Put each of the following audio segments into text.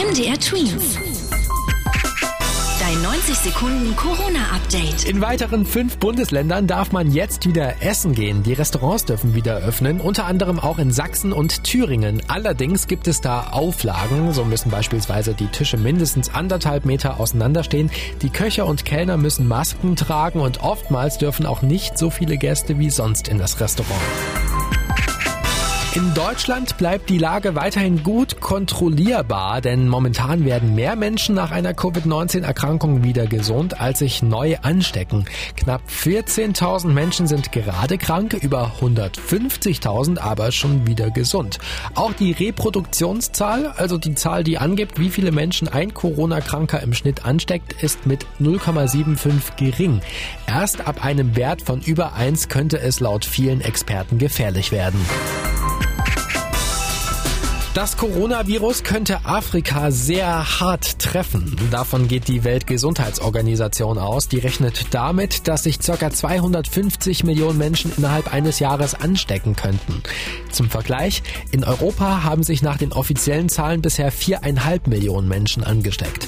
MDR Twins. Dein 90 Sekunden Corona-Update. In weiteren fünf Bundesländern darf man jetzt wieder essen gehen. Die Restaurants dürfen wieder öffnen, unter anderem auch in Sachsen und Thüringen. Allerdings gibt es da Auflagen. So müssen beispielsweise die Tische mindestens anderthalb Meter auseinanderstehen. Die Köche und Kellner müssen Masken tragen und oftmals dürfen auch nicht so viele Gäste wie sonst in das Restaurant. In Deutschland bleibt die Lage weiterhin gut kontrollierbar, denn momentan werden mehr Menschen nach einer Covid-19-Erkrankung wieder gesund, als sich neu anstecken. Knapp 14.000 Menschen sind gerade krank, über 150.000 aber schon wieder gesund. Auch die Reproduktionszahl, also die Zahl, die angibt, wie viele Menschen ein Corona-Kranker im Schnitt ansteckt, ist mit 0,75 gering. Erst ab einem Wert von über 1 könnte es laut vielen Experten gefährlich werden. Das Coronavirus könnte Afrika sehr hart treffen. Davon geht die Weltgesundheitsorganisation aus. Die rechnet damit, dass sich ca. 250 Millionen Menschen innerhalb eines Jahres anstecken könnten. Zum Vergleich, in Europa haben sich nach den offiziellen Zahlen bisher viereinhalb Millionen Menschen angesteckt.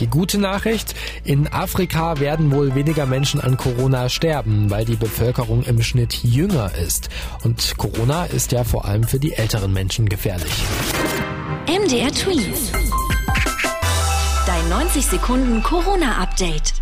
Die gute Nachricht, in Afrika werden wohl weniger Menschen an Corona sterben, weil die Bevölkerung im Schnitt jünger ist. Und Corona ist ja vor allem für die älteren Menschen gefährlich. MDR Tweets. Dein 90 Sekunden Corona-Update.